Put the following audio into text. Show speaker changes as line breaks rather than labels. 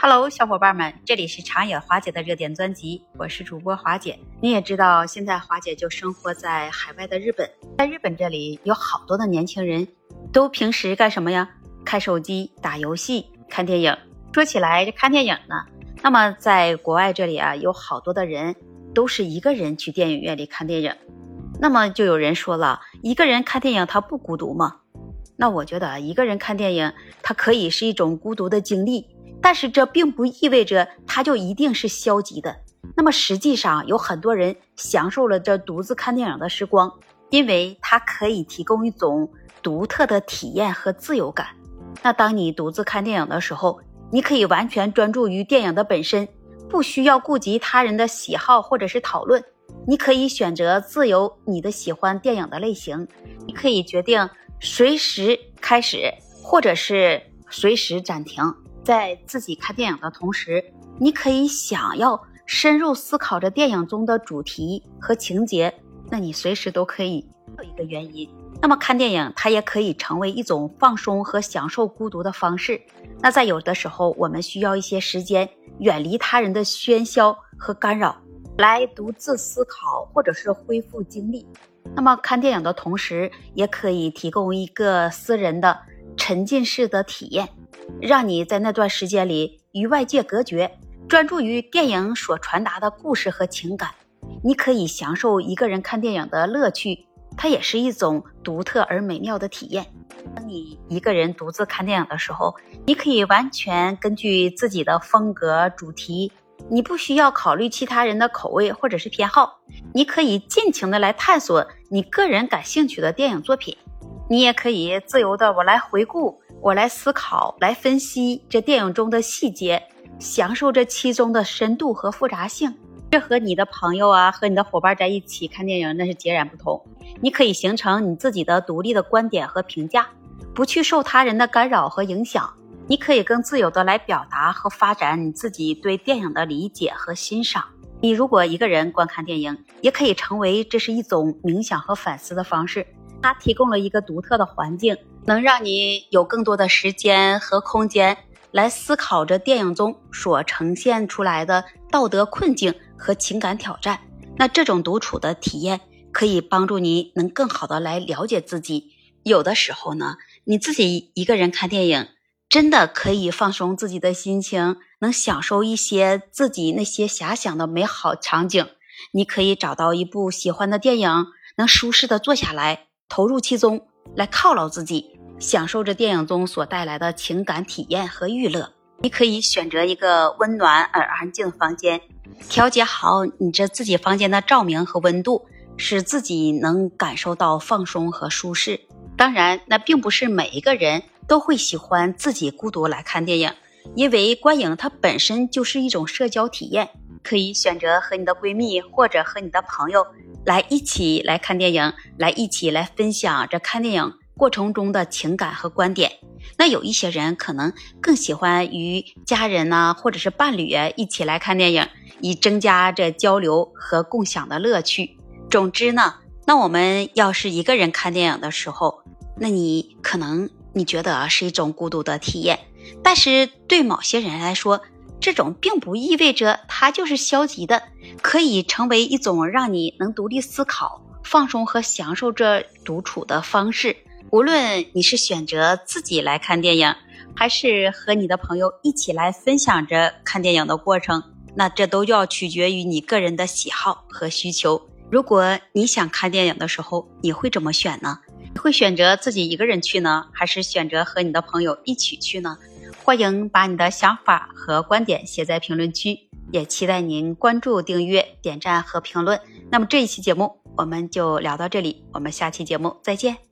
Hello，小伙伴们，这里是长野华姐的热点专辑，我是主播华姐。你也知道，现在华姐就生活在海外的日本，在日本这里有好多的年轻人，都平时干什么呀？看手机、打游戏、看电影。说起来，这看电影呢，那么在国外这里啊，有好多的人都是一个人去电影院里看电影。那么就有人说了，一个人看电影他不孤独吗？那我觉得一个人看电影，它可以是一种孤独的经历，但是这并不意味着它就一定是消极的。那么实际上有很多人享受了这独自看电影的时光，因为它可以提供一种独特的体验和自由感。那当你独自看电影的时候，你可以完全专注于电影的本身，不需要顾及他人的喜好或者是讨论。你可以选择自由你的喜欢电影的类型，你可以决定随时开始或者是随时暂停。在自己看电影的同时，你可以想要深入思考着电影中的主题和情节，那你随时都可以有一个原因。那么看电影它也可以成为一种放松和享受孤独的方式。那在有的时候，我们需要一些时间远离他人的喧嚣和干扰。来独自思考，或者是恢复精力。那么看电影的同时，也可以提供一个私人的沉浸式的体验，让你在那段时间里与外界隔绝，专注于电影所传达的故事和情感。你可以享受一个人看电影的乐趣，它也是一种独特而美妙的体验。当你一个人独自看电影的时候，你可以完全根据自己的风格、主题。你不需要考虑其他人的口味或者是偏好，你可以尽情的来探索你个人感兴趣的电影作品。你也可以自由的我来回顾，我来思考，来分析这电影中的细节，享受这其中的深度和复杂性。这和你的朋友啊，和你的伙伴在一起看电影那是截然不同。你可以形成你自己的独立的观点和评价，不去受他人的干扰和影响。你可以更自由的来表达和发展你自己对电影的理解和欣赏。你如果一个人观看电影，也可以成为这是一种冥想和反思的方式。它提供了一个独特的环境，能让你有更多的时间和空间来思考着电影中所呈现出来的道德困境和情感挑战。那这种独处的体验可以帮助你能更好的来了解自己。有的时候呢，你自己一个人看电影。真的可以放松自己的心情，能享受一些自己那些遐想的美好场景。你可以找到一部喜欢的电影，能舒适的坐下来，投入其中，来犒劳自己，享受着电影中所带来的情感体验和娱乐。你可以选择一个温暖而安静的房间，调节好你这自己房间的照明和温度，使自己能感受到放松和舒适。当然，那并不是每一个人。都会喜欢自己孤独来看电影，因为观影它本身就是一种社交体验。可以选择和你的闺蜜或者和你的朋友来一起来看电影，来一起来分享这看电影过程中的情感和观点。那有一些人可能更喜欢与家人呢，或者是伴侣一起来看电影，以增加这交流和共享的乐趣。总之呢，那我们要是一个人看电影的时候，那你可能。你觉得是一种孤独的体验，但是对某些人来说，这种并不意味着它就是消极的，可以成为一种让你能独立思考、放松和享受这独处的方式。无论你是选择自己来看电影，还是和你的朋友一起来分享着看电影的过程，那这都要取决于你个人的喜好和需求。如果你想看电影的时候，你会怎么选呢？会选择自己一个人去呢，还是选择和你的朋友一起去呢？欢迎把你的想法和观点写在评论区，也期待您关注、订阅、点赞和评论。那么这一期节目我们就聊到这里，我们下期节目再见。